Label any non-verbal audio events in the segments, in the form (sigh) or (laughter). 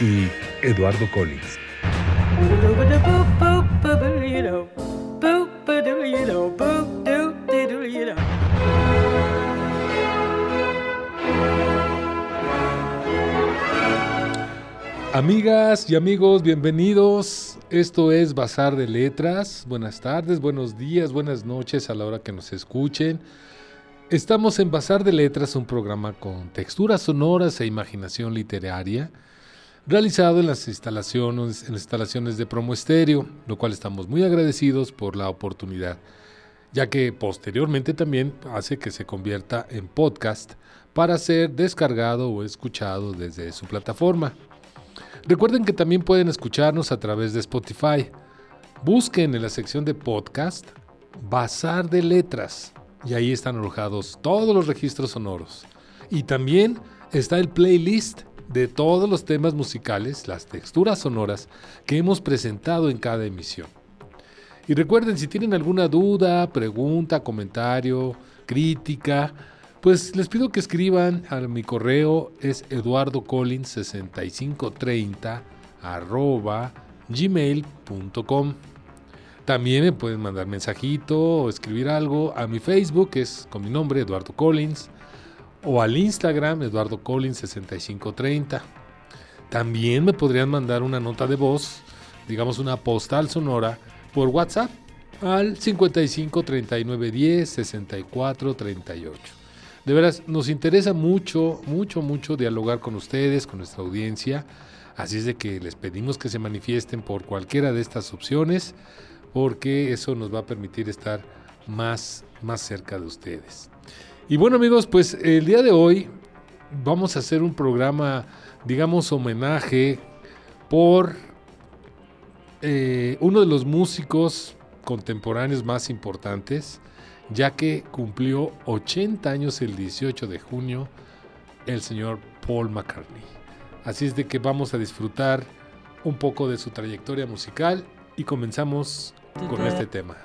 y Eduardo Collins. Amigas y amigos, bienvenidos. Esto es Bazar de Letras. Buenas tardes, buenos días, buenas noches a la hora que nos escuchen. Estamos en Bazar de Letras, un programa con texturas sonoras e imaginación literaria, realizado en las instalaciones, de Promo Estéreo, lo cual estamos muy agradecidos por la oportunidad, ya que posteriormente también hace que se convierta en podcast para ser descargado o escuchado desde su plataforma. Recuerden que también pueden escucharnos a través de Spotify. Busquen en la sección de podcast Bazar de Letras y ahí están alojados todos los registros sonoros. Y también está el playlist de todos los temas musicales, las texturas sonoras que hemos presentado en cada emisión. Y recuerden, si tienen alguna duda, pregunta, comentario, crítica, pues les pido que escriban a mi correo es eduardocollins6530 arroba gmail.com. También me pueden mandar mensajito o escribir algo a mi Facebook, que es con mi nombre, Eduardo Collins, o al Instagram, Eduardo Collins 6530. También me podrían mandar una nota de voz, digamos una postal sonora, por WhatsApp al 55 39 10 64 38. De veras, nos interesa mucho, mucho, mucho dialogar con ustedes, con nuestra audiencia. Así es de que les pedimos que se manifiesten por cualquiera de estas opciones, porque eso nos va a permitir estar más, más cerca de ustedes. Y bueno amigos, pues el día de hoy vamos a hacer un programa, digamos, homenaje por eh, uno de los músicos contemporáneos más importantes, ya que cumplió 80 años el 18 de junio el señor Paul McCartney. Así es de que vamos a disfrutar un poco de su trayectoria musical y comenzamos con este tema.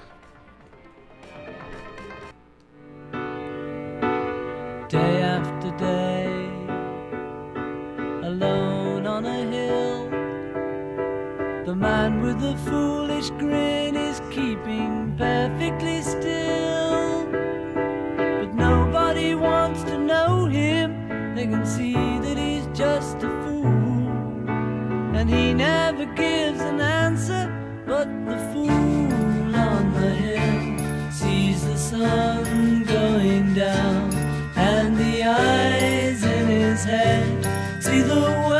The foolish grin is keeping perfectly still. But nobody wants to know him, they can see that he's just a fool. And he never gives an answer, but the fool on the hill sees the sun going down, and the eyes in his head see the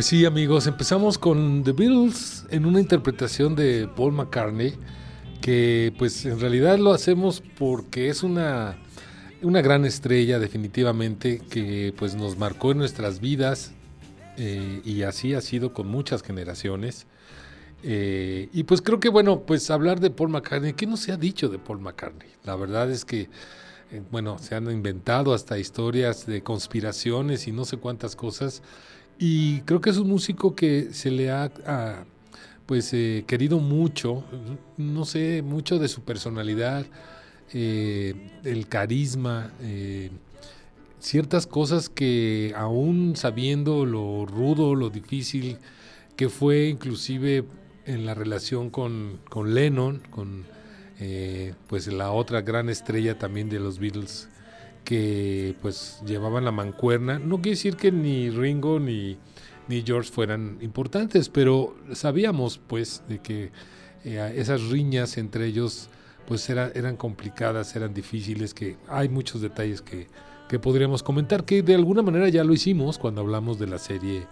Pues sí, amigos, empezamos con The Beatles en una interpretación de Paul McCartney, que pues en realidad lo hacemos porque es una, una gran estrella definitivamente que pues nos marcó en nuestras vidas eh, y así ha sido con muchas generaciones. Eh, y pues creo que bueno, pues hablar de Paul McCartney, ¿qué no se ha dicho de Paul McCartney? La verdad es que, eh, bueno, se han inventado hasta historias de conspiraciones y no sé cuántas cosas y creo que es un músico que se le ha, pues eh, querido mucho, no sé, mucho de su personalidad, eh, el carisma, eh, ciertas cosas que aún sabiendo lo rudo, lo difícil que fue inclusive en la relación con, con Lennon, con pues la otra gran estrella también de los Beatles, que pues llevaban la mancuerna. No quiere decir que ni Ringo ni, ni George fueran importantes, pero sabíamos pues de que eh, esas riñas entre ellos pues eran complicadas, eran difíciles, que hay muchos detalles que, que podríamos comentar, que de alguna manera ya lo hicimos cuando hablamos de la serie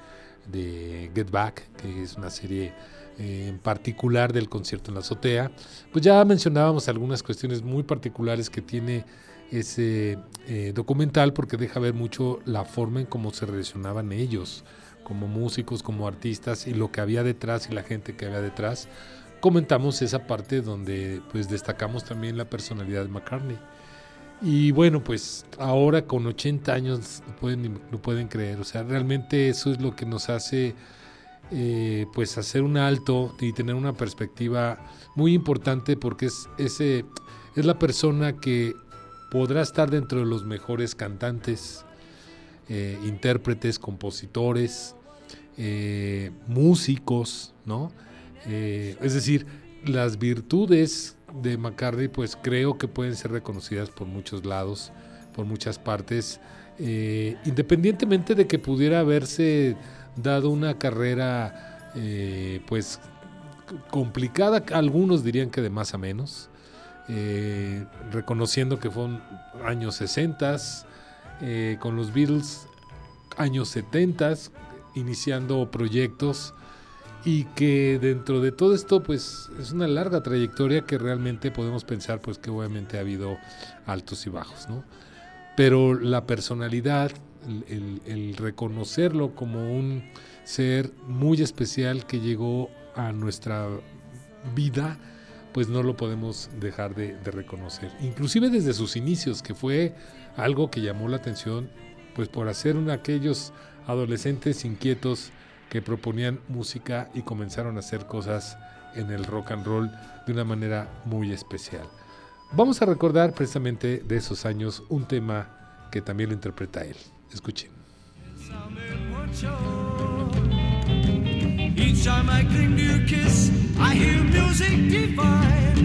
de Get Back, que es una serie eh, en particular del concierto en la azotea, pues ya mencionábamos algunas cuestiones muy particulares que tiene ese eh, documental porque deja ver mucho la forma en cómo se relacionaban ellos como músicos, como artistas y lo que había detrás y la gente que había detrás. Comentamos esa parte donde pues destacamos también la personalidad de McCartney. Y bueno, pues ahora con 80 años no pueden, no pueden creer, o sea, realmente eso es lo que nos hace eh, pues hacer un alto y tener una perspectiva muy importante porque es, ese, es la persona que podrá estar dentro de los mejores cantantes, eh, intérpretes, compositores, eh, músicos, ¿no? Es decir, las virtudes de McCartney, pues creo que pueden ser reconocidas por muchos lados, por muchas partes, independientemente de que pudiera haberse dado una carrera, pues complicada, algunos dirían que de más a menos, eh, reconociendo que fueron años 60 eh, con los Beatles, años 70 iniciando proyectos y que dentro de todo esto pues es una larga trayectoria que realmente podemos pensar pues que obviamente ha habido altos y bajos, ¿no? Pero la personalidad, el reconocerlo como un ser muy especial que llegó a nuestra vida, pues no lo podemos dejar de, reconocer. Inclusive desde sus inicios, que fue algo que llamó la atención, pues por hacer uno de aquellos adolescentes inquietos que proponían música y comenzaron a hacer cosas en el rock and roll de una manera muy especial. Vamos a recordar precisamente de esos años un tema que también lo interpreta él. Escuchen. Each time I cling to your kiss, I hear music divine.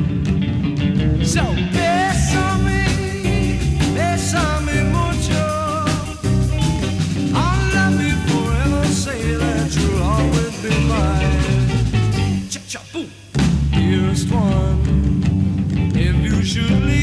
So bésame, bésame mucho. I'll love you forever, say that you'll always be mine. Cha cha boom. Dearest one, if you should leave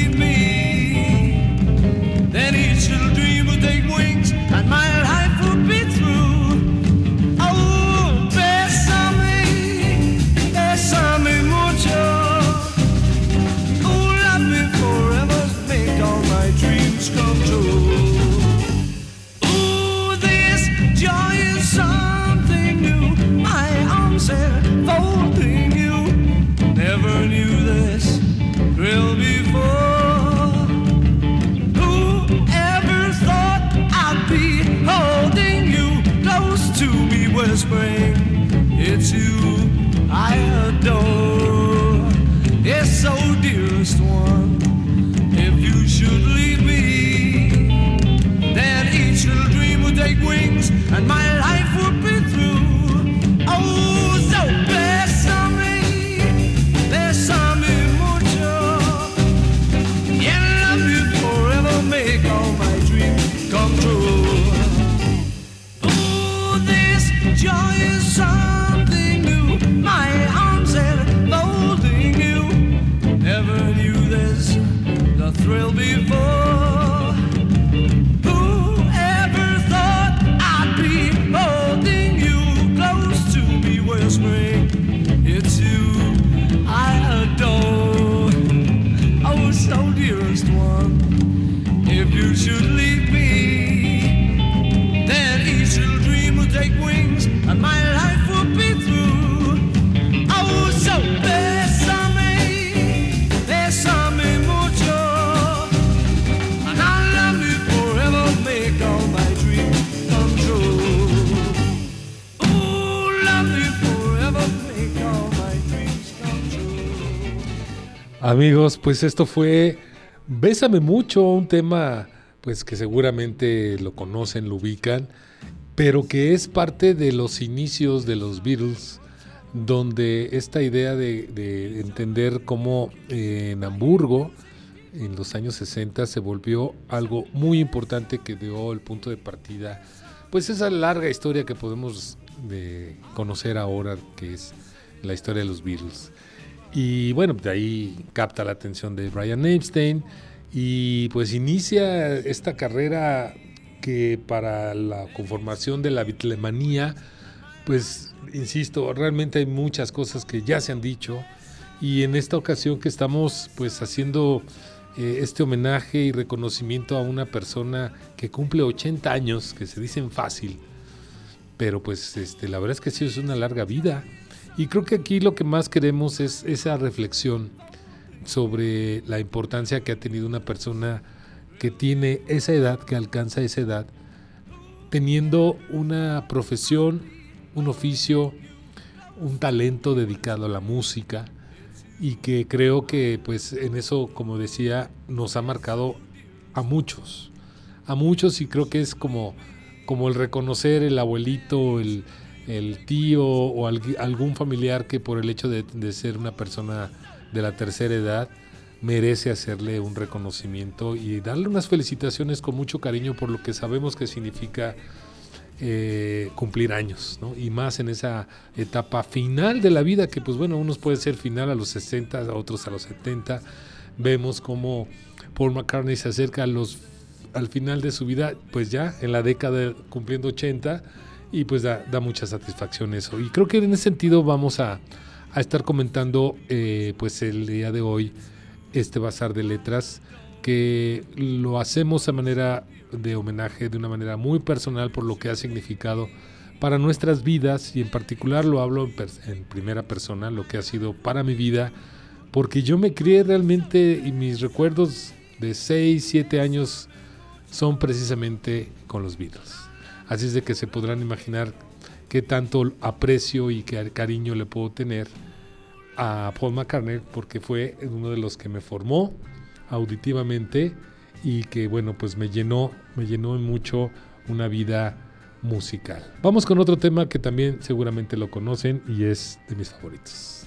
Amigos, pues esto fue Bésame mucho, un tema pues que seguramente lo conocen, lo ubican, pero que es parte de los inicios de los Beatles, donde esta idea de, de entender cómo eh, en Hamburgo, en los años 60, se volvió algo muy importante que dio el punto de partida, pues esa larga historia que podemos eh, conocer ahora, que es la historia de los Beatles. Y bueno, de ahí capta la atención de Brian Epstein y pues inicia esta carrera que para la conformación de la bitlemanía, pues insisto, realmente hay muchas cosas que ya se han dicho y en esta ocasión que estamos pues haciendo eh, este homenaje y reconocimiento a una persona que cumple 80 años, que se dicen fácil, pero pues este, la verdad es que sí es una larga vida. Y creo que aquí lo que más queremos es esa reflexión sobre la importancia que ha tenido una persona que tiene esa edad, que alcanza esa edad, teniendo una profesión, un oficio, un talento dedicado a la música y que creo que pues en eso, como decía, nos ha marcado a muchos, a muchos y creo que es como, como el reconocer el abuelito, el, el tío o alg- algún familiar que por el hecho de, ser una persona de la tercera edad merece hacerle un reconocimiento y darle unas felicitaciones con mucho cariño por lo que sabemos que significa eh, cumplir años, ¿no? Y más en esa etapa final de la vida, que pues bueno, unos puede ser final a los 60, a otros a los 70. Vemos cómo Paul McCartney se acerca a los, al final de su vida, pues ya en la década cumpliendo 80, y pues da, mucha satisfacción eso. Y creo que en ese sentido vamos a, a estar comentando eh, pues el día de hoy este bazar de letras que lo hacemos a manera de homenaje, de una manera muy personal por lo que ha significado para nuestras vidas y en particular lo hablo en, en primera persona, lo que ha sido para mi vida, porque yo me crié realmente y mis recuerdos de 6, 7 años son precisamente con los Beatles. Así es de que se podrán imaginar qué tanto aprecio y qué cariño le puedo tener a Paul McCartney porque fue uno de los que me formó auditivamente y que bueno pues me llenó me llenó mucho una vida musical. Vamos con otro tema que también seguramente lo conocen y es de mis favoritos.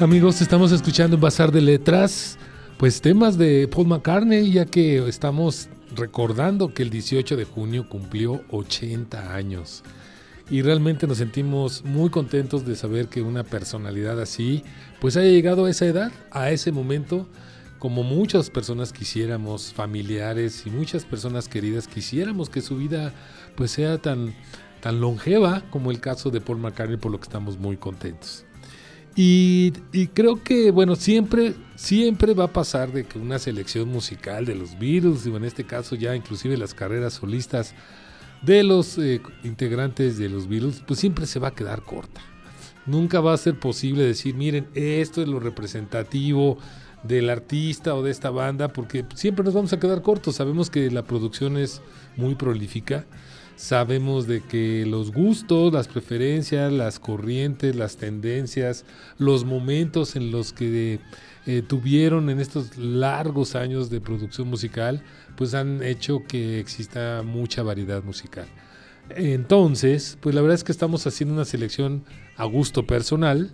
Amigos, estamos escuchando en Bazar de Letras, pues temas de Paul McCartney, ya que estamos recordando que el 18 de junio cumplió 80 años. Y realmente nos sentimos muy contentos de saber que una personalidad así, pues haya llegado a esa edad, a ese momento, como muchas personas quisiéramos, familiares y muchas personas queridas quisiéramos que su vida pues sea tan, tan longeva como el caso de Paul McCartney, por lo que estamos muy contentos. Y, creo que, bueno, siempre, siempre va a pasar de que una selección musical de los Beatles, y en este caso ya inclusive las carreras solistas de los eh, integrantes de los Beatles, pues siempre se va a quedar corta. Nunca va a ser posible decir, miren, esto es lo representativo del artista o de esta banda, porque siempre nos vamos a quedar cortos. Sabemos que la producción es muy prolífica Sabemos de que los gustos, las preferencias, las corrientes, las tendencias, los momentos en los que eh, tuvieron en estos largos años de producción musical, pues han hecho que exista mucha variedad musical. Entonces, pues la verdad es que estamos haciendo una selección a gusto personal,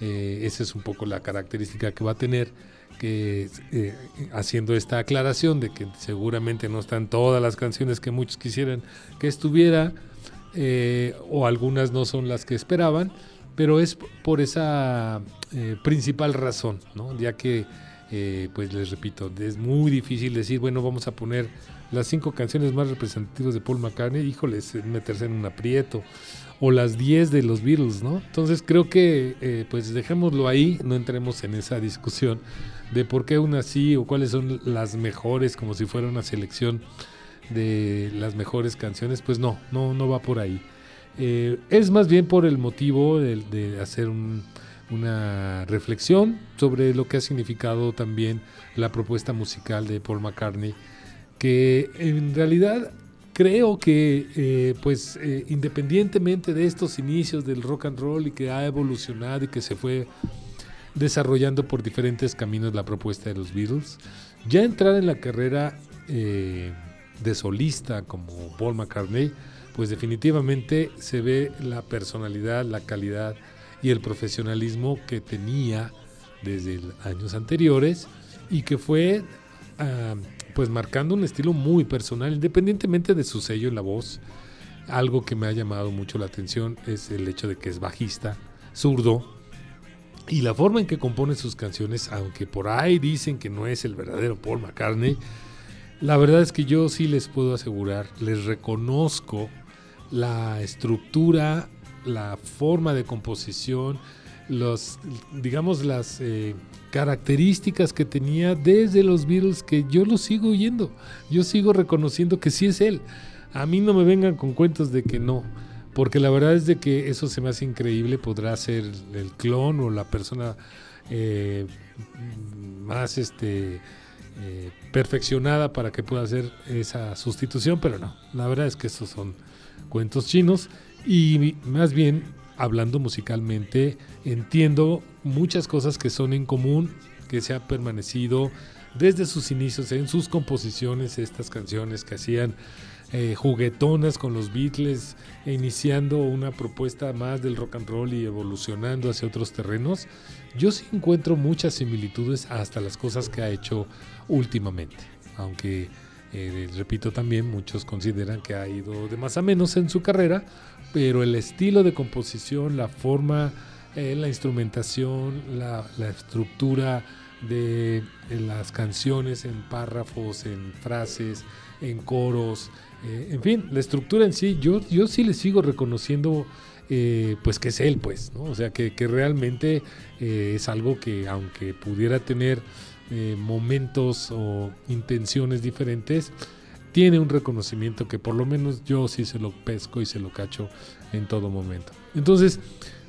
eh, esa es un poco la característica que va a tener que eh, haciendo esta aclaración de que seguramente no están todas las canciones que muchos quisieran que estuviera eh, o algunas no son las que esperaban, pero es por esa eh, principal razón, ¿no? ya que, pues les repito, es muy difícil decir, bueno, vamos a poner las cinco canciones más representativas de Paul McCartney, híjoles, meterse en un aprieto o las 10 de los Beatles, ¿no? Entonces creo que pues dejémoslo ahí, no entremos en esa discusión, de por qué una sí o cuáles son las mejores, como si fuera una selección de las mejores canciones, pues no, no, no va por ahí. Eh, es más bien por el motivo de, hacer una reflexión sobre lo que ha significado también la propuesta musical de Paul McCartney, que en realidad creo que eh, pues eh, independientemente de estos inicios del rock and roll y que ha evolucionado y que se fue desarrollando por diferentes caminos la propuesta de los Beatles. Ya entrar en la carrera eh, de solista como Paul McCartney, pues definitivamente se ve la personalidad, la calidad y el profesionalismo que tenía desde años anteriores y que fue ah, pues marcando un estilo muy personal, independientemente de su sello en la voz. Algo que me ha llamado mucho la atención es el hecho de que es bajista, zurdo, y la forma en que compone sus canciones, aunque por ahí dicen que no es el verdadero Paul McCartney, la verdad es que yo sí les puedo asegurar, les reconozco la estructura, la forma de composición, los, digamos, las eh, características que tenía desde los Beatles que yo lo sigo oyendo. Yo sigo reconociendo que sí es él. A mí no me vengan con cuentos de que no porque la verdad es de que eso se me hace increíble, podrá ser el clon o la persona eh, más este eh, perfeccionada para que pueda hacer esa sustitución, pero no, la verdad es que esos son cuentos chinos y más bien hablando musicalmente entiendo muchas cosas que son en común, que se ha permanecido desde sus inicios en sus composiciones, estas canciones que hacían eh, juguetonas con los Beatles, iniciando una propuesta más del rock and roll y evolucionando hacia otros terrenos, yo sí encuentro muchas similitudes hasta las cosas que ha hecho últimamente. Aunque, eh, repito también, muchos consideran que ha ido de más a menos en su carrera, pero el estilo de composición, la forma, eh, la instrumentación, la, estructura de las canciones en párrafos, en frases, en coros, eh, en fin, la estructura en sí, yo, yo sí le sigo reconociendo eh, pues que es él, pues, ¿no? O sea, que, realmente eh, es algo que aunque pudiera tener momentos o intenciones diferentes, tiene un reconocimiento que por lo menos yo sí se lo pesco y se lo cacho en todo momento. Entonces,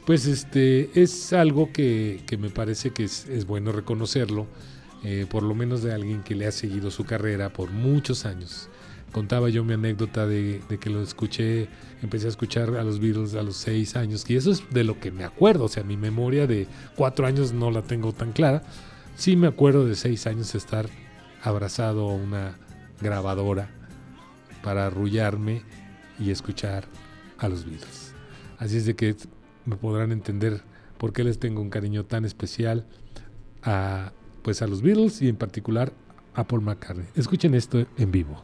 pues este es algo que, me parece que es, bueno reconocerlo, por lo menos de alguien que le ha seguido su carrera por muchos años contaba yo mi anécdota de, que lo escuché, empecé a escuchar a los Beatles a los seis años, y eso es de lo que me acuerdo, o sea, mi memoria de cuatro años no la tengo tan clara, sí me acuerdo de seis años estar abrazado a una grabadora para arrullarme y escuchar a los Beatles. Así es de que me podrán entender por qué les tengo un cariño tan especial a, pues a los Beatles y en particular a Paul McCartney. Escuchen esto en vivo.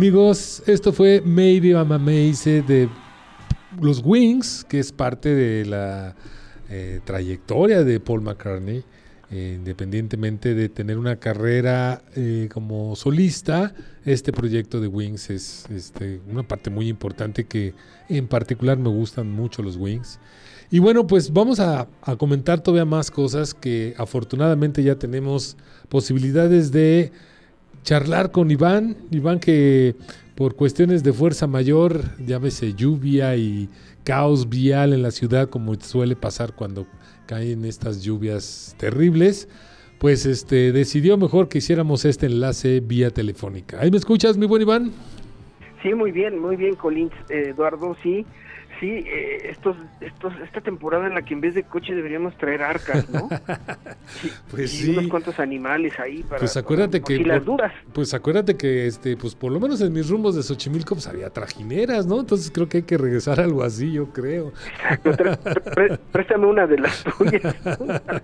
Amigos, esto fue Maybe I'm Amazed de los Wings, que es parte de la eh, trayectoria de Paul McCartney. Eh, independientemente de tener una carrera eh, como solista, este proyecto de Wings es este, una parte muy importante que en particular me gustan mucho los Wings. Y bueno, pues vamos a comentar todavía más cosas que afortunadamente ya tenemos posibilidades de charlar con Iván. Iván que por cuestiones de fuerza mayor, llámese lluvia y caos vial en la ciudad, como suele pasar cuando caen estas lluvias terribles, pues este decidió mejor que hiciéramos este enlace vía telefónica. ¿Ahí me escuchas, mi buen Iván? Sí, muy bien, muy bien, Colín, Eduardo, sí. Sí, eh, estos, estos, esta temporada en la que en vez de coche deberíamos traer arcas, ¿no? (laughs) Sí, pues y sí. unos cuantos animales ahí para. Pues acuérdate que si las dudas. Pues acuérdate que este, pues por lo menos en mis rumbos de Xochimilco pues había trajineras, ¿no? Entonces creo que hay que regresar a algo así, yo creo. Exacto, préstame una de las tuyas. (laughs)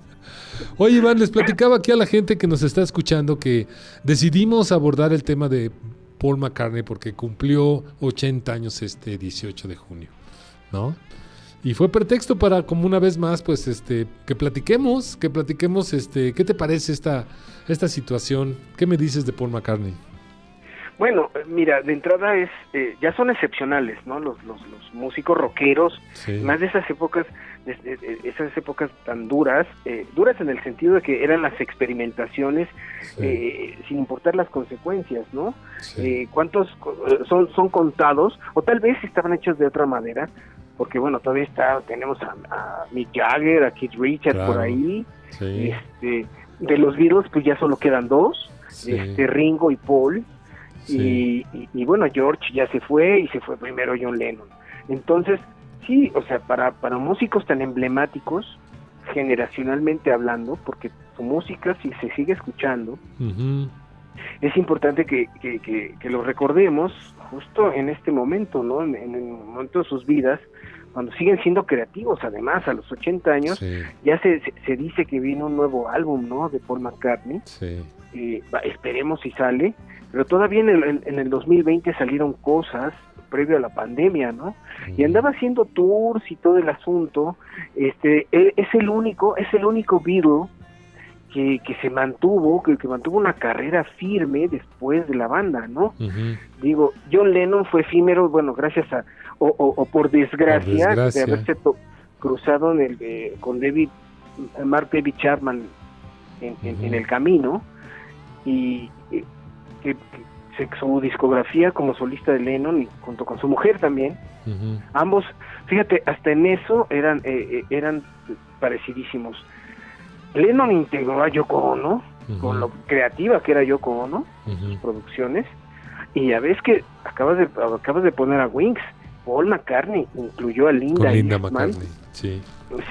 Oye, Iván, les platicaba aquí a la gente que nos está escuchando que decidimos abordar el tema de Paul McCartney porque cumplió 80 años este 18 de junio, ¿no? Y fue pretexto para, como una vez más, pues, este, que platiquemos, que platiquemos, este, ¿qué te parece esta, esta situación? ¿Qué me dices de Paul McCartney? Bueno, mira, de entrada es, eh, ya son excepcionales, ¿no? Los, los, los músicos rockeros, Sí. más de esas épocas, de, de- de esas épocas tan duras, eh, duras en el sentido de que eran las experimentaciones sí, eh, sin importar las consecuencias, ¿no? sí. Eh, ¿Cuántos son, son contados? O tal vez estaban hechos de otra manera, porque bueno, todavía está, tenemos a, a Mick Jagger, a Keith Richards Claro. por ahí, sí, este, de los Beatles pues ya solo quedan dos, sí, este. Ringo y Paul, y, y- y bueno, George ya se fue y se fue primero John Lennon. Entonces, sí, o sea, para, para músicos tan emblemáticos, generacionalmente hablando, porque su música, si se sigue escuchando, Ujú, es importante que, que, que, que lo recordemos justo en este momento, ¿no? En, en el momento de sus vidas, cuando siguen siendo creativos, además, a los 80 años, sí, ya se, se, se dice que viene un nuevo álbum, ¿no? De Paul McCartney, sí, eh, esperemos si sale, pero todavía en el, en- en el 2020 salieron cosas previo a la pandemia, ¿no? Y andaba haciendo tours y todo el asunto, este, e- es el único, es el único Beatle que, que se mantuvo, que, que mantuvo una carrera firme después de la banda, ¿no? Digo, John Lennon fue efímero, bueno, gracias a, o, o- o por desgracia, desgracia. de haberse cruzado en el, eh, con David, Mark David Chapman en, el camino, y eh, que, su discografía como solista de Lennon, y junto con su mujer también, ambos, fíjate, hasta en eso eran, eh, eh, eran parecidísimos. Lennon integró a Yoko Ono, con lo creativa que era Yoko Ono, ujú. producciones y ya ves que acabas de acabas de poner a Wings Paul McCartney incluyó a Linda, Con Linda Eastman, McCartney, sí.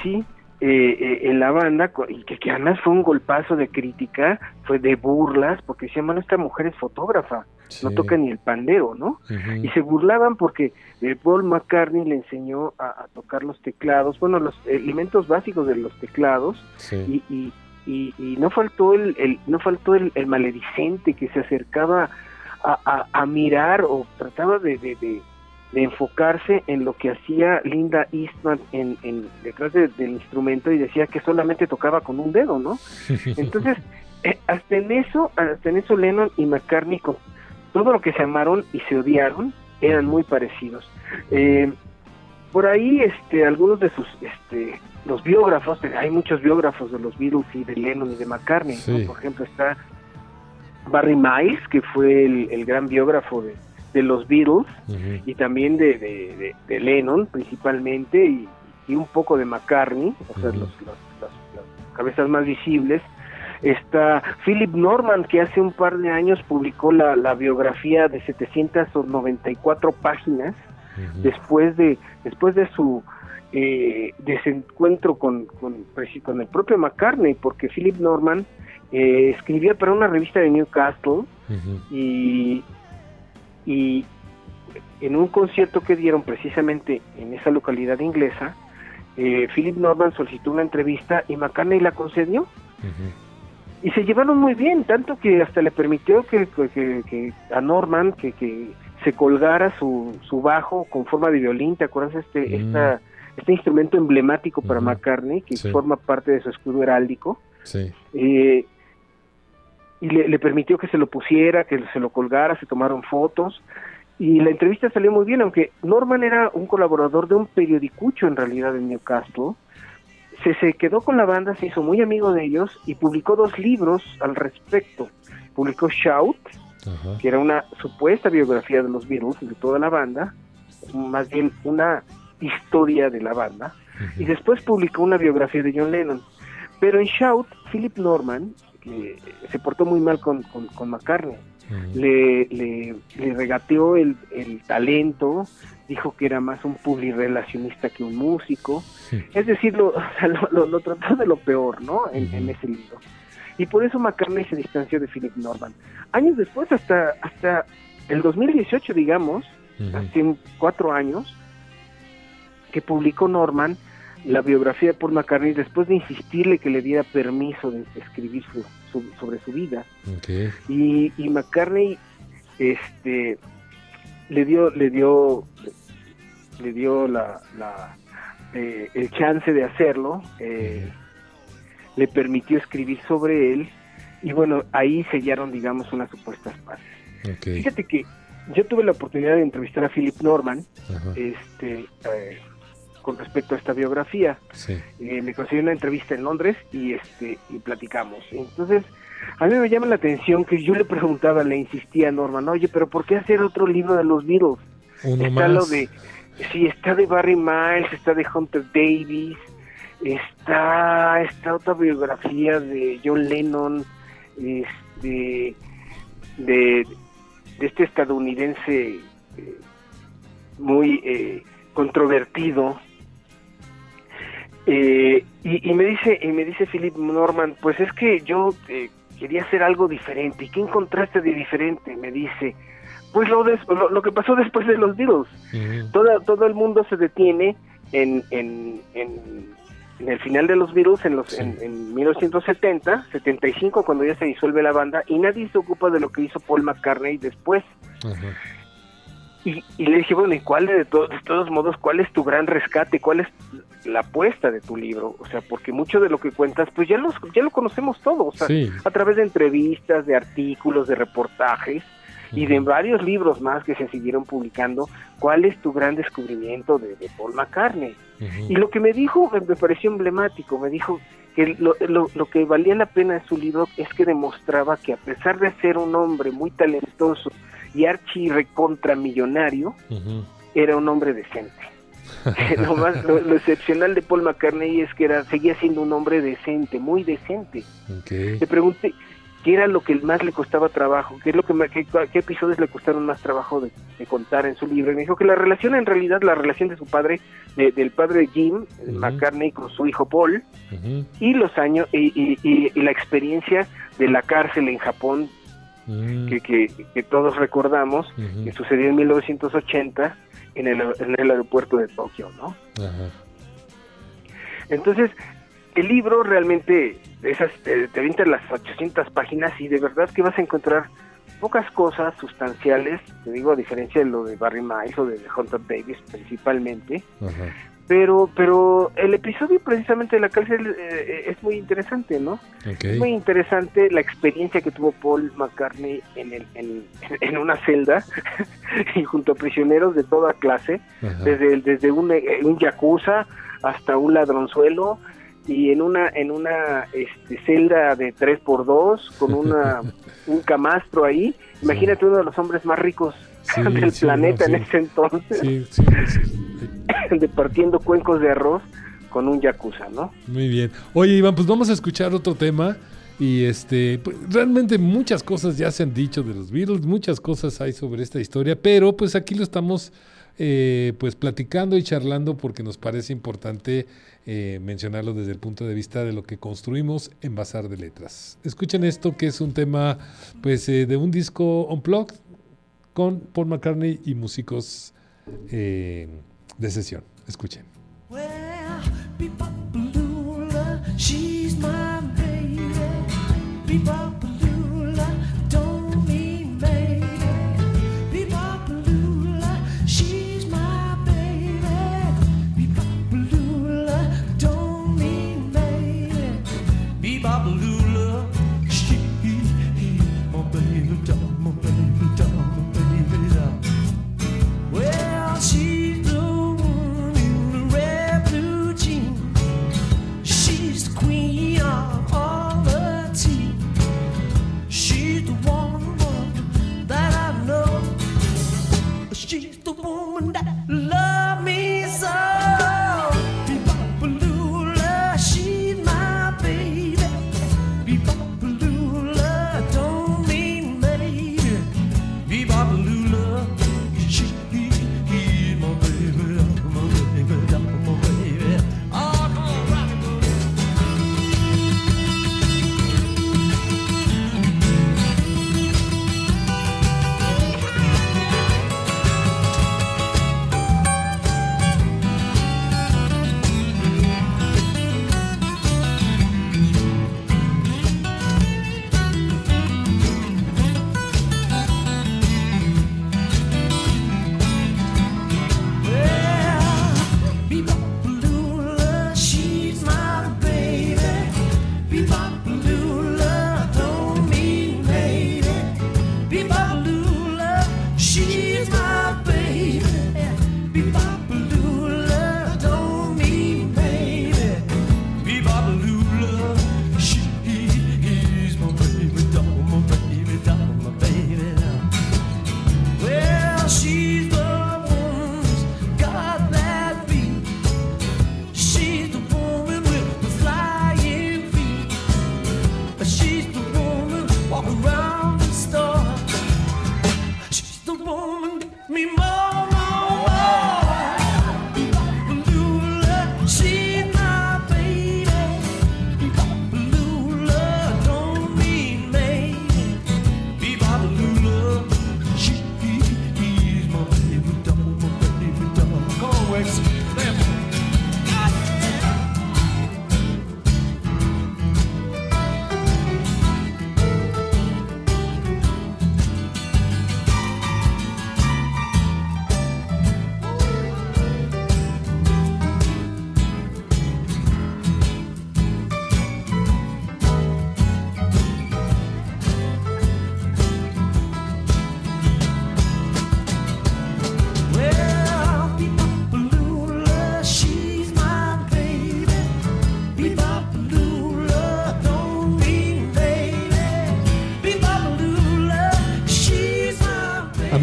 sí eh, eh, en la banda y que, que además fue un golpazo de crítica fue de burlas porque decían bueno esta mujer es fotógrafa no toca ni el pandero no y se burlaban porque eh, Paul McCartney le enseñó a, a tocar los teclados bueno los elementos básicos de los teclados sí, y, y, y, y no faltó el, el- no faltó el, el maledicente que se acercaba a, a- a mirar o trataba de, de, de- de enfocarse en lo que hacía Linda Eastman en, en detrás de- del instrumento y decía que solamente tocaba con un dedo, ¿no? (laughs) Entonces, eh, hasta en eso, hasta en eso Lennon y McCartney, todo lo que se amaron y se odiaron, eran muy parecidos. Eh, por ahí, este, algunos de sus, este, los biógrafos, eh, hay muchos biógrafos de los Beatles y de Lennon y de McCartney, ¿no? Sí. Por ejemplo, está Barry Miles, que fue el, el gran biógrafo de, de los Beatles, y también de, de, de- de Lennon principalmente y, y un poco de McCartney, o sea, los- las cabezas más visibles. Está Philip Norman, que hace un par de años publicó la, la biografía de 794 páginas ujú, después de después de su eh, desencuentro con, con, preci- con el propio McCartney, porque Philip Norman eh, escribía para una revista de Newcastle y, y en un concierto que dieron precisamente en esa localidad inglesa, eh, Philip Norman solicitó una entrevista y McCartney la concedió. Y se llevaron muy bien, tanto que hasta le permitió que, que- que a Norman que, que se colgara su, su bajo con forma de violín, ¿te acuerdas? Este, Mm. esta, este instrumento emblemático para. McCartney, que Sí. forma parte de su escudo heráldico, Sí. eh, y le, le permitió que se lo pusiera, que se lo colgara, se tomaron fotos, y la entrevista salió muy bien, aunque Norman era un colaborador de un periodicucho en realidad en Newcastle, se, se quedó con la banda, se hizo muy amigo de ellos y publicó dos libros al respecto. Publicó Shout, Ajá. que era una supuesta biografía de los Beatles, de toda la banda, más bien una historia de la banda, y después publicó una biografía de John Lennon. Pero en Shout, Philip Norman, que se portó muy mal con, con, con McCartney, le, le, le regateó el, el talento, dijo que era más un publirelacionista que un músico, Sí. es decir, lo, (laughs) lo, lo- lo trató de lo peor, ¿no? En, ese libro. Y por eso McCartney se distanció de Philip Norman. Años después, hasta, hasta el 2018, digamos, Ujú. hace un- cuatro años, que publicó Norman la biografía de Paul McCartney después de insistirle que le diera permiso de escribir su- su- sobre su vida y, y McCartney este le dio le dio le dio la, la, eh, el chance de hacerlo eh, le permitió escribir sobre él y bueno ahí sellaron digamos unas supuestas Ok. fíjate que yo tuve la oportunidad de entrevistar a Philip Norman Ajá. este eh, con respecto a esta biografía Sí. eh, me conseguí una entrevista en Londres y este y platicamos. Entonces, a mí me llama la atención que yo le preguntaba, le insistía a Norman, oye, pero ¿por qué hacer otro libro de los Beatles? Uno está más. lo de, sí, está de Barry Miles, está de Hunter Davis, está esta otra biografía de John Lennon, este, de, de este estadounidense eh, muy eh, controvertido. Eh, y, me dice y me dice Philip Norman, pues es que yo eh, quería hacer algo diferente. ¿Y qué encontraste de diferente? Me dice, pues lo, des- lo, lo que pasó después de los Beatles. Ujú. Toda, todo el mundo se detiene en, en, en, en el final de los Beatles, en, los, Sí. en, en 1970, 75, cuando ya se disuelve la banda, y nadie se ocupa de lo que hizo Paul McCartney después. Y, y le dije, bueno, ¿y cuál de, to- de todos modos, cuál es tu gran rescate? ¿Cuál es la apuesta de tu libro? O sea, porque mucho de lo que cuentas, pues ya, los, ya lo conocemos todo, o sea, Sí. a través de entrevistas, de artículos, de reportajes y de varios libros más que se siguieron publicando. ¿Cuál es tu gran descubrimiento de, de Paul McCartney? Y lo que me dijo me, me pareció emblemático, me dijo que lo, lo, lo que valía la pena de su libro es que demostraba que a pesar de ser un hombre muy talentoso y archi recontra millonario, Ujú. era un hombre decente. (laughs) lo, más, lo, lo excepcional de Paul McCartney es que era, seguía siendo un hombre decente, muy decente. Le pregunté qué era lo que más le costaba trabajo, qué es lo que qué, qué episodios le costaron más trabajo de, de contar en su libro. Y me dijo que la relación, en realidad, la relación de su padre, de- del padre Jim Ujú. McCartney con su hijo Paul, y los años y, y- y- y la experiencia de la cárcel en Japón Mm. que, que, que todos recordamos, que sucedió en 1980 en el, en el aeropuerto de Tokio, ¿no? Entonces, el libro realmente, esas, te, te avientas las 800 páginas y de verdad que vas a encontrar pocas cosas sustanciales, te digo, a diferencia de lo de Barry Miles o de Hunter Davis principalmente, Ajá. pero pero el episodio precisamente de la cárcel eh, es muy interesante, ¿no? Es muy interesante la experiencia que tuvo Paul McCartney en, el, en, (laughs) en una celda (laughs) y junto a prisioneros de toda clase, Ajá. desde, desde un, eh, un yakuza hasta un ladronzuelo y en una en una este, celda de 3x2 con una (laughs) un camastro ahí. Imagínate uno de los hombres más ricos Sí, (laughs) del sí, planeta no, en ese entonces, Sí, sí, sí. (laughs) departiendo cuencos de arroz con un yakuza, ¿no? Muy bien. Oye, Iván, pues vamos a escuchar otro tema. Y este, pues, realmente muchas cosas ya se han dicho de los Beatles, muchas cosas hay sobre esta historia, pero pues aquí lo estamos eh, pues platicando y charlando porque nos parece importante eh, mencionarlo desde el punto de vista de lo que construimos en Bazar de Letras. Escuchen esto que es un tema pues eh, de un disco unplugged con Paul McCartney y músicos de sesión. Escuchen.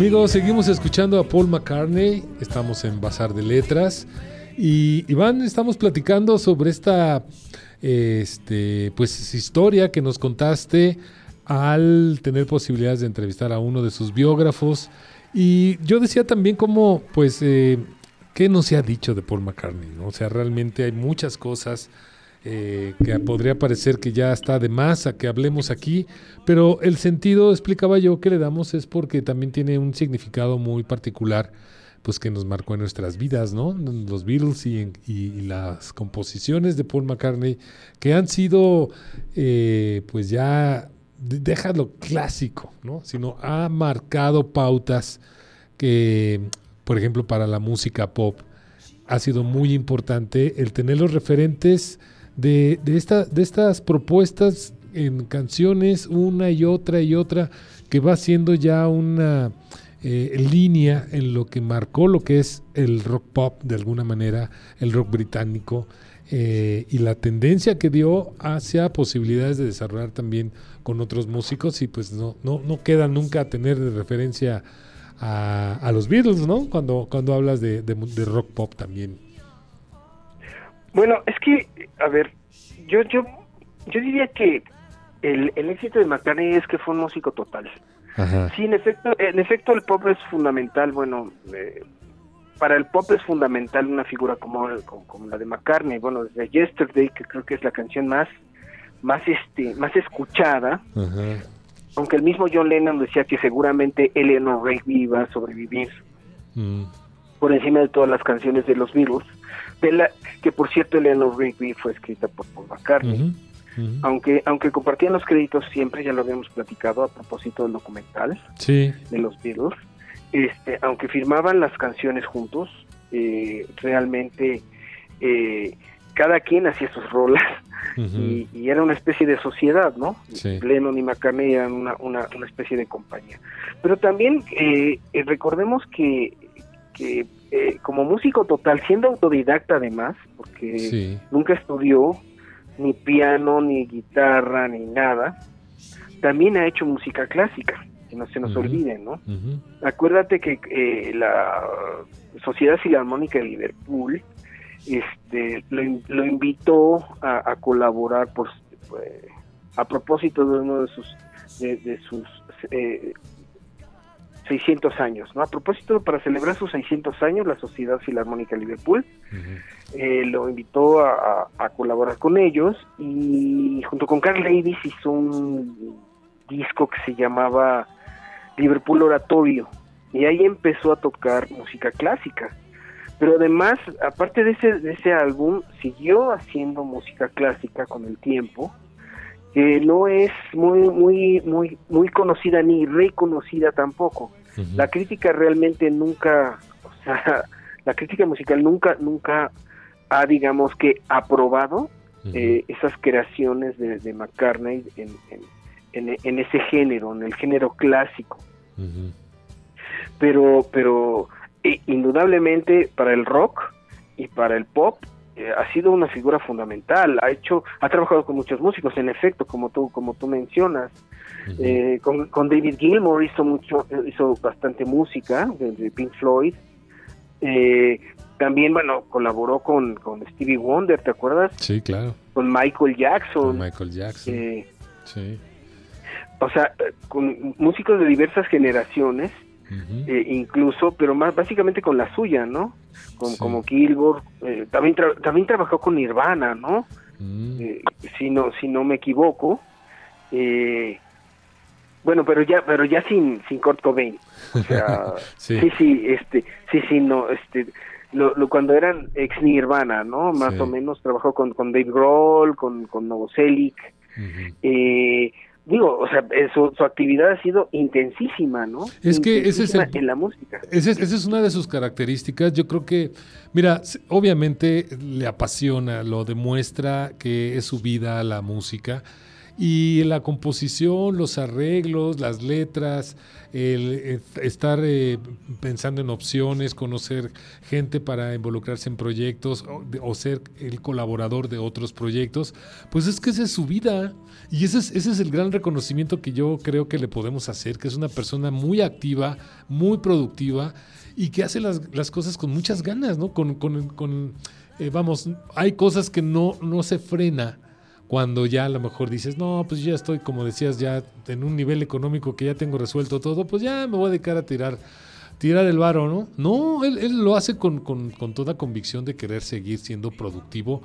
Amigos, seguimos escuchando a Paul McCartney, estamos en Bazar de Letras y Iván, estamos platicando sobre esta este, pues, historia que nos contaste al tener posibilidades de entrevistar a uno de sus biógrafos. Y yo decía también como, pues, eh, ¿qué no se ha dicho de Paul McCartney? O sea, realmente hay muchas cosas eh, que podría parecer que ya está de más a que hablemos aquí, pero el sentido, explicaba yo, que le damos es porque también tiene un significado muy particular, pues que nos marcó en nuestras vidas, ¿no? Los Beatles y, y las composiciones de Paul McCartney, que han sido, eh, pues ya, déjalo clásico, ¿no? Sino ha marcado pautas que, por ejemplo, para la música pop, ha sido muy importante el tener los referentes de, de, de estas propuestas en canciones, una y otra y otra, que va siendo ya una eh, línea en lo que marcó lo que es el rock pop de alguna manera, el rock británico, eh, y la tendencia que dio hacia posibilidades de desarrollar también con otros músicos y pues no, no, no queda nunca tener de referencia a, a los Beatles, ¿no? Cuando, cuando hablas de, de, de rock pop también. Bueno, es que, a ver, yo, yo, yo diría que el, el éxito de McCartney es que fue un músico total. Ajá. Sí, en efecto, en efecto el pop es fundamental, bueno, eh, para el pop es fundamental una figura como, como, como, la de McCartney, bueno, desde Yesterday, que creo que es la canción más, más, este, más escuchada, Ajá. aunque el mismo John Lennon decía que seguramente Eleanor Rigby iba a sobrevivir Mm. por encima de todas las canciones de los Beatles, de la, que por cierto Eleanor Rigby fue escrita por Paul McCartney. Aunque, aunque compartían los créditos siempre, ya lo habíamos platicado a propósito del documental Sí, de los Beatles, este, aunque firmaban las canciones juntos, eh, realmente eh, cada quien hacía sus rolas y era una especie de sociedad, ¿no? Sí. Lennon y McCartney eran una, una, una especie de compañía. Pero también eh, eh, recordemos que, que eh, como músico total, siendo autodidacta además, porque sí, nunca estudió ni piano, ni guitarra, ni nada, también ha hecho música clásica, que no se nos olvide, ¿no? Acuérdate que eh, la Sociedad Filarmónica de Liverpool este, lo, in- lo invitó a, a colaborar por, eh, a propósito de uno de sus, de, de sus eh, 600 años, ¿no? A propósito, para celebrar sus 600 años, la Sociedad Filarmónica Liverpool eh, lo invitó a, a- a colaborar con ellos y junto con Carl Davis hizo un disco que se llamaba Liverpool Oratorio y ahí empezó a tocar música clásica. Pero además, aparte de ese, de ese álbum, siguió haciendo música clásica con el tiempo, que no es muy, muy, muy, muy conocida ni reconocida tampoco. La crítica realmente nunca, o sea, (laughs) la crítica musical nunca, nunca ha, digamos que, aprobado eh, esas creaciones de, de McCartney en, en, en- en ese género, en el género clásico. Pero, pero eh, indudablemente para el rock y para el pop eh, ha sido una figura fundamental. Ha hecho, ha trabajado con muchos músicos, en efecto, como tú, como tú mencionas. Eh, con, con David Gilmour hizo mucho, hizo bastante música de, Pink Floyd. Eh, también, bueno, colaboró con, con Stevie Wonder, ¿te acuerdas? Sí, claro. Con Michael Jackson. Con Michael Jackson. Eh, Sí. o sea, con músicos de diversas generaciones, Eh, incluso, pero más básicamente con la suya, ¿no? Con, Sí. Como Gilmour. eh, también, tra- también trabajó con Nirvana, ¿no? Mm. eh, si no si no me equivoco eh, bueno pero ya pero ya sin sin Kurt Cobain o sea (laughs) Sí. sí sí este sí sí no este lo, lo- cuando eran ex Nirvana no más Sí. o menos trabajó con con Dave Grohl con con Novoselic Ujú. eh, digo o sea eh, su, su actividad ha sido intensísima no Es que ese es el- en la música Esa es, esa es una de sus características. Yo creo que, mira, obviamente le apasiona, lo demuestra que es su vida la música. Y la composición, los arreglos, las letras, el, eh, estar eh, pensando en opciones, conocer gente para involucrarse en proyectos o, ser el colaborador de otros proyectos, pues es que esa es su vida. Y ese es, ese es el gran reconocimiento que yo creo que le podemos hacer, que es una persona muy activa, muy productiva y que hace las, las cosas con muchas ganas, ¿no? Con, con- con, eh, vamos, hay cosas que no, no se frena cuando ya a lo mejor dices, no, pues ya estoy, como decías, ya en un nivel económico que ya tengo resuelto todo, pues ya me voy a dedicar a tirar, tirar el varo, ¿no? No, él, él lo hace con, con- con toda convicción de querer seguir siendo productivo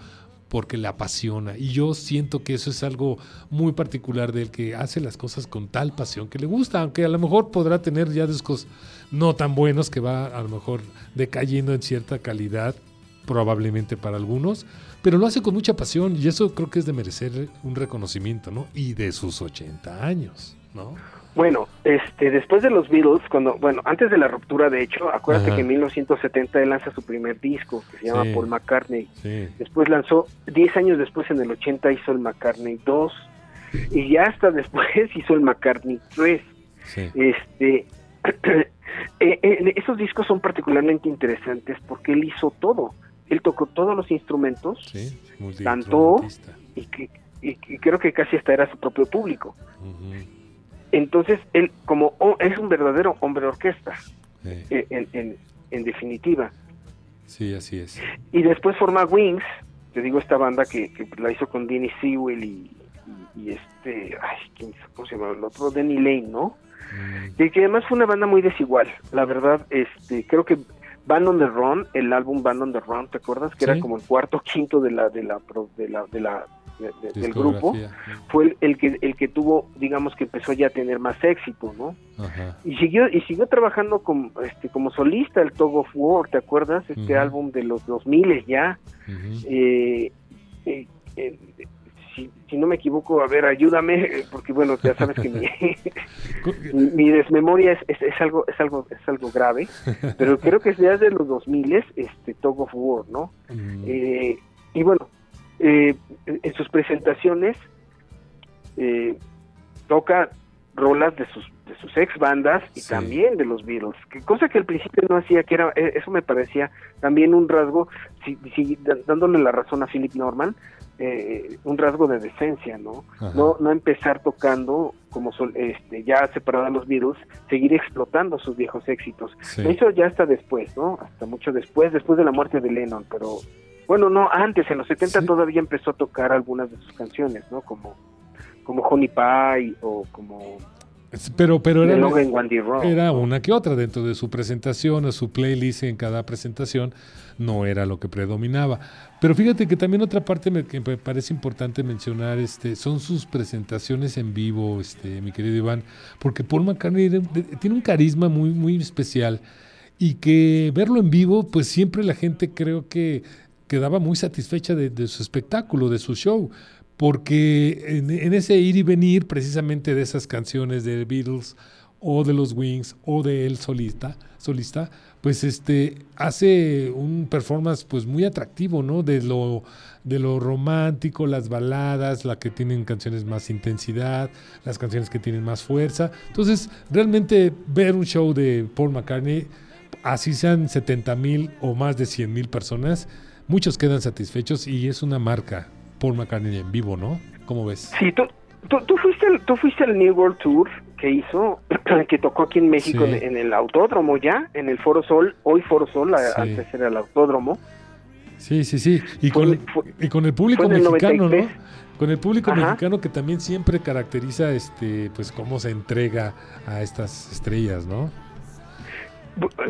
porque le apasiona. Y yo siento que eso es algo muy particular del que hace las cosas con tal pasión que le gusta, aunque a lo mejor podrá tener ya discos no tan buenos que va a lo mejor decayendo en cierta calidad, probablemente para algunos, pero lo hace con mucha pasión y eso creo que es de merecer un reconocimiento, ¿no? Y de sus 80 años, ¿no? Bueno, este, después de los Beatles, cuando, bueno, antes de la ruptura, de hecho, acuérdate Ajá. que en 1970 él lanza su primer disco, que se llama Sí. Paul McCartney. Sí. Después lanzó, 10 años después, en el 80, hizo el McCartney 2. Y ya hasta después (laughs) hizo el McCartney 3. Sí. Este, (clears throat) eh, eh, esos discos son particularmente interesantes porque él hizo todo. Él tocó todos los instrumentos Sí. Cantó. y, que, y- y creo que casi hasta era su propio público. Entonces, él como oh, es un verdadero hombre orquesta, Sí. eh, en, en, en definitiva. Sí, así es. Y después forma Wings, te digo esta banda que, que la hizo con Denny Sewell y, y, y este, ay, ¿quién, ¿cómo se llama? El otro, Denny Lane, ¿no? Mm, Y que además fue una banda muy desigual, la verdad, este, creo que Band on the Run, el álbum Band on the Run, ¿te acuerdas? Que Sí. era como el cuarto quinto de la, de la, de la, de la, de- de- del grupo, fue el, el que, el que tuvo, digamos que empezó ya a tener más éxito, ¿no? Ajá. Y siguió, y siguió trabajando como, este, como solista el Tog of War, ¿te acuerdas? Este álbum de los 2000 ya. Ujú. Eh, eh, eh, si, si no me equivoco, a ver, ayúdame, eh, porque bueno, ya sabes que mi, (laughs) desmemoria es, es, es algo es algo es algo grave, pero creo que es ya de los 2000 este Tog of War, ¿no? Mm, Eh, y bueno, eh, en sus presentaciones eh, toca rolas de sus de sus ex bandas y Sí. también de los Beatles, que cosa que al principio no hacía, que era eso me parecía también un rasgo, si, dándole la razón a Philip Norman, eh, un rasgo de decencia, ¿no? Ajá. No no empezar tocando como sol, este ya separado de los Beatles, seguir explotando sus viejos éxitos. sí. Eso ya hasta después, ¿no? Hasta mucho después, después de la muerte de Lennon, pero bueno, no, antes, en los 70 Sí. todavía empezó a tocar algunas de sus canciones, ¿no? Como, como Honey Pie o como Pero, pero era, era una que otra dentro de su presentación o su playlist en cada presentación no era lo que predominaba. Pero fíjate que también otra parte me, que me parece importante mencionar este, son sus presentaciones en vivo, este, mi querido Iván, porque Paul McCartney tiene un carisma muy, muy especial y que verlo en vivo, pues siempre la gente creo que quedaba muy satisfecha de, de su espectáculo, de su show, porque en, ese ir y venir precisamente de esas canciones de Beatles o de los Wings o de él solista, solista, pues este hace un performance pues muy atractivo, ¿no? De lo de lo romántico, las baladas, la que tienen canciones más intensidad, las canciones que tienen más fuerza. Entonces, realmente ver un show de Paul McCartney, así sean 70 mil o más de 100 mil personas, muchos quedan satisfechos y es una marca Paul McCartney en vivo, ¿no? ¿Cómo ves? Sí, tú, tú, tú fuiste al, tú fuiste al New World Tour que hizo, (clears throat) que tocó aquí en México Sí. en, en el Autódromo ya, en el Foro Sol, hoy Foro Sol, Sí. antes era el Autódromo. Sí, sí, sí. Y, Fue- con, fue- y con el público el mexicano, 93. ¿no? Con el público Ajá. mexicano que también siempre caracteriza este, pues cómo se entrega a estas estrellas, ¿no?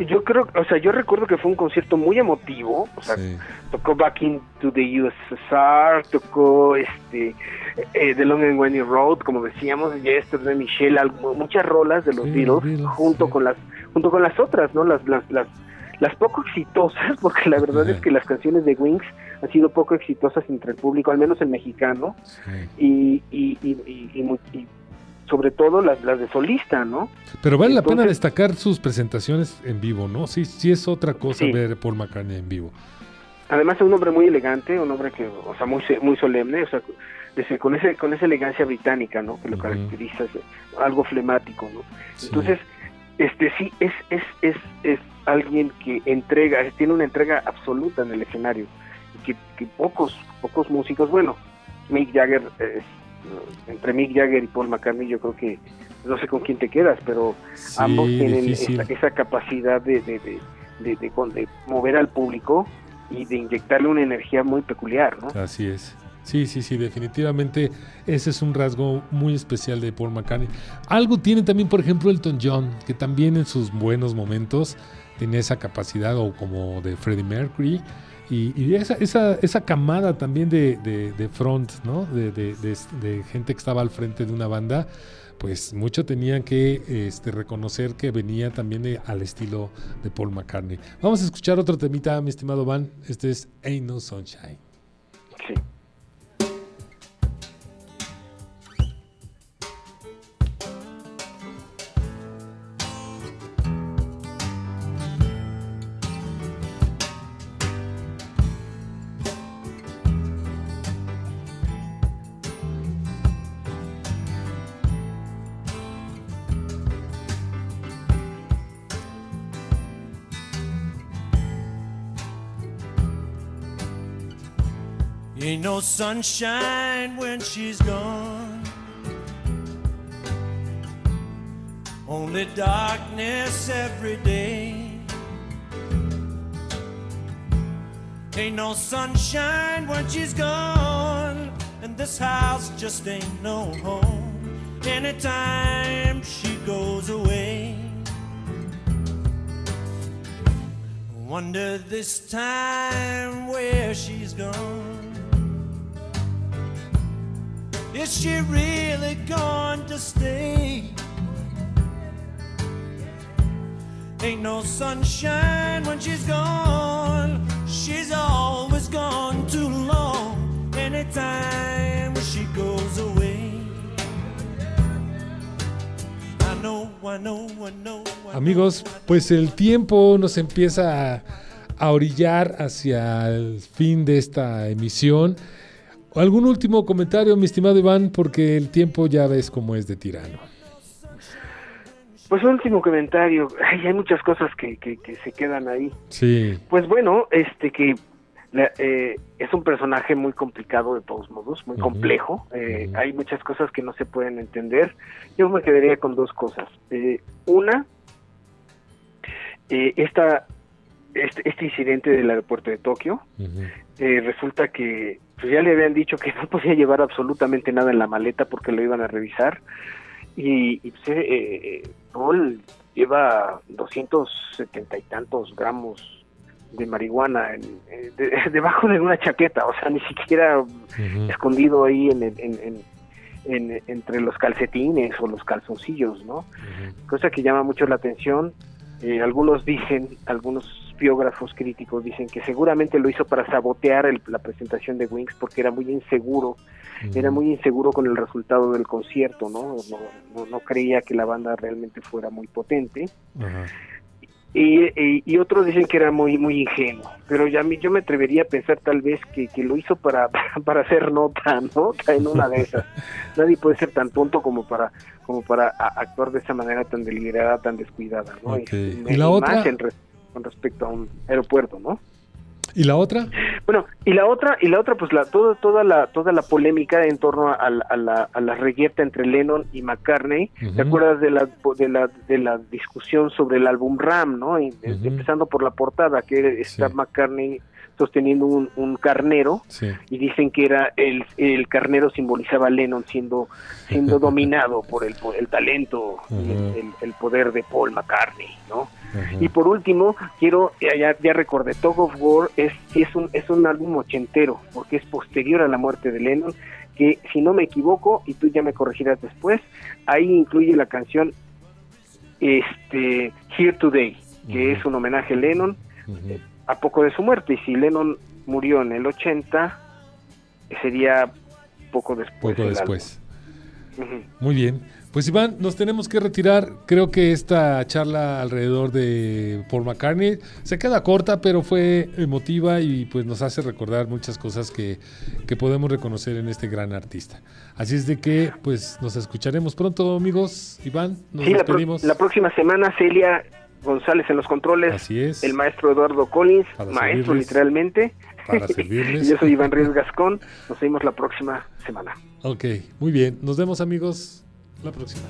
Yo creo, o sea, yo recuerdo que fue un concierto muy emotivo, o sea, Sí. tocó Back into the USSR, tocó este eh, The Long and Windy Road, como decíamos, Yesterday, Michelle, algo- muchas rolas de los Sí, Beatles, Beatles, junto sí. con las junto con las otras, ¿no? Las las las las poco exitosas, (laughs) porque la verdad es que las canciones de Wings han sido poco exitosas entre el público, al menos el mexicano, y, y, y, y- y mu- y sobre todo las, las de solista, ¿no? Pero vale la pena destacar sus presentaciones en vivo, ¿no? Sí, sí es otra cosa Sí. ver Paul McCartney en vivo. Además es un hombre muy elegante, un hombre que, o sea, muy muy solemne, o sea, con ese con esa elegancia británica, ¿no? Que lo caracteriza, algo flemático, ¿no? Entonces, este sí es es es es alguien que entrega, tiene una entrega absoluta en el escenario, y que, pocos pocos músicos, bueno, Mick Jagger entre Mick Jagger y Paul McCartney yo creo que no sé con quién te quedas, pero ambos tienen esa, capacidad de, de, de, de, mover al público y de inyectarle una energía muy peculiar, ¿no? Así es. Sí, sí, sí, definitivamente ese es un rasgo muy especial de Paul McCartney. Algo tiene también, por ejemplo, Elton John, que también en sus buenos momentos tiene esa capacidad, o como de Freddie Mercury, y, esa, esa, esa, camada también de, de, front, ¿no? De, de, gente que estaba al frente de una banda, pues mucho tenían que este, reconocer que venía también al estilo de Paul McCartney. Vamos a escuchar otro temita, mi estimado Van. Este es Ain't No Sunshine. Sí. No sunshine when she's gone. Only darkness every day. Ain't no sunshine when she's gone. And this house just ain't no home. Anytime she goes away. Wonder this time where she's gone. Is she really going to stay? Ain't no sunshine when she's gone. She's always gone too long. Anytime she goes away. I know, I know, I know. Amigos, pues el tiempo nos empieza a, a orillar hacia el fin de esta emisión. ¿Algún último comentario, mi estimado Iván? Porque el tiempo ya ves cómo es de tirano. Pues un último comentario. hay muchas cosas que, que, se quedan ahí. Sí. Pues bueno, este que eh, es un personaje muy complicado de todos modos, muy complejo. Eh, hay muchas cosas que no se pueden entender. Yo me quedaría con dos cosas. Eh, una, esta, este, este, incidente del aeropuerto de Tokio. resulta que pues ya le habían dicho que (laughs) no podía llevar absolutamente nada en la maleta porque lo iban a revisar. Y, y pues, eh, Paul lleva 270 y tantos gramos de marihuana en, eh, (laughs) debajo de una chaqueta, o sea, ni siquiera escondido ahí en, en, en, entre los calcetines o los calzoncillos, ¿no? Cosa que llama mucho la atención. Eh, algunos dicen, algunos biógrafos críticos dicen que seguramente lo hizo para sabotear la presentación de Wings porque era muy inseguro, era muy inseguro con el resultado del concierto, ¿no? No, no, creía que la banda realmente fuera muy potente. Y, y, otros dicen que era muy muy ingenuo, pero ya yo me atrevería a pensar tal vez que, que lo hizo para, (laughs) para hacer nota, ¿no? En una de esas. (laughs) Nadie puede ser tan tonto como para como para actuar de esa manera tan deliberada, tan descuidada, ¿no? Y, la otra con respecto a un aeropuerto, ¿no? ¿Y la otra? Bueno, y la otra, y la otra, pues la, todo, toda la, toda la polémica en torno a, la, a la regueta entre Lennon y McCartney. ¿Te acuerdas de la, de la, de la discusión sobre el álbum Ram, no? Empezando por la portada, que está McCartney sosteniendo un, un carnero y dicen que era el, el carnero simbolizaba a Lennon siendo siendo (laughs) dominado por el, el talento el, el, poder de Paul McCartney no y por último, quiero, ya, ya recordé, Tug of War es, es, un, es un álbum ochentero, porque es posterior a la muerte de Lennon, que si no me equivoco, y tú ya me corregirás después, ahí incluye la canción este, Here Today, que es un homenaje a Lennon a poco de su muerte, y si Lennon murió en el 80, sería poco después. Poco después. Muy bien. Pues Iván, nos tenemos que retirar. Creo que esta charla alrededor de Paul McCartney se queda corta, pero fue emotiva y pues nos hace recordar muchas cosas que, que podemos reconocer en este gran artista. Así es de que pues nos escucharemos pronto, amigos. Iván, nos Sí, despedimos. la próxima semana Celia González en los controles, Así es. el maestro Eduardo Collins, Para maestro servirles. literalmente. Para (laughs) servirles. yo soy Iván Ríos Gascón. Nos vemos la próxima semana. Ok, muy bien. Nos vemos, amigos, la próxima.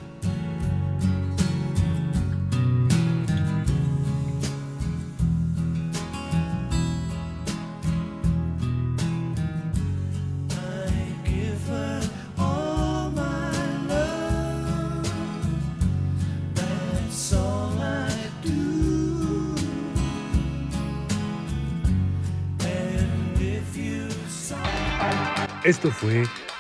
Esto fue